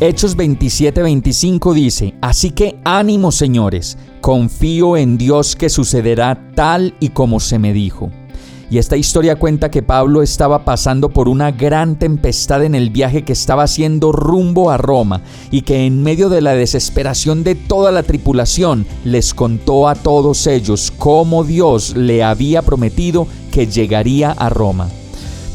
Hechos 27:25 dice, Así que ánimo señores, confío en Dios que sucederá tal y como se me dijo. Y esta historia cuenta que Pablo estaba pasando por una gran tempestad en el viaje que estaba haciendo rumbo a Roma y que en medio de la desesperación de toda la tripulación les contó a todos ellos cómo Dios le había prometido que llegaría a Roma.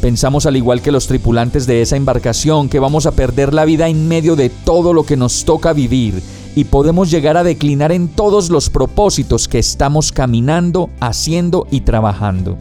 Pensamos al igual que los tripulantes de esa embarcación que vamos a perder la vida en medio de todo lo que nos toca vivir y podemos llegar a declinar en todos los propósitos que estamos caminando, haciendo y trabajando.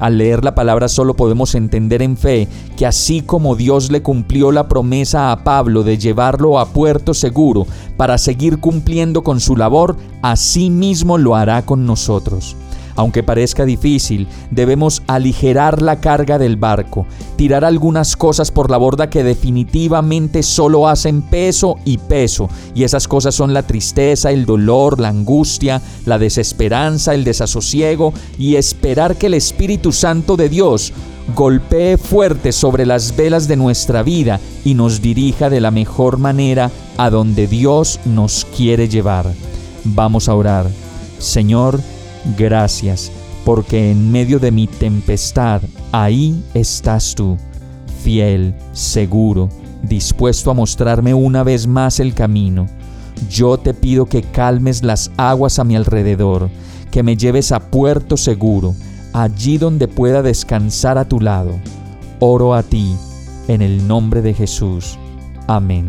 Al leer la palabra solo podemos entender en fe que así como Dios le cumplió la promesa a Pablo de llevarlo a puerto seguro para seguir cumpliendo con su labor, así mismo lo hará con nosotros. Aunque parezca difícil, debemos aligerar la carga del barco, tirar algunas cosas por la borda que definitivamente solo hacen peso y peso, y esas cosas son la tristeza, el dolor, la angustia, la desesperanza, el desasosiego, y esperar que el Espíritu Santo de Dios golpee fuerte sobre las velas de nuestra vida y nos dirija de la mejor manera a donde Dios nos quiere llevar. Vamos a orar. Señor, Gracias, porque en medio de mi tempestad, ahí estás tú, fiel, seguro, dispuesto a mostrarme una vez más el camino. Yo te pido que calmes las aguas a mi alrededor, que me lleves a puerto seguro, allí donde pueda descansar a tu lado. Oro a ti, en el nombre de Jesús. Amén.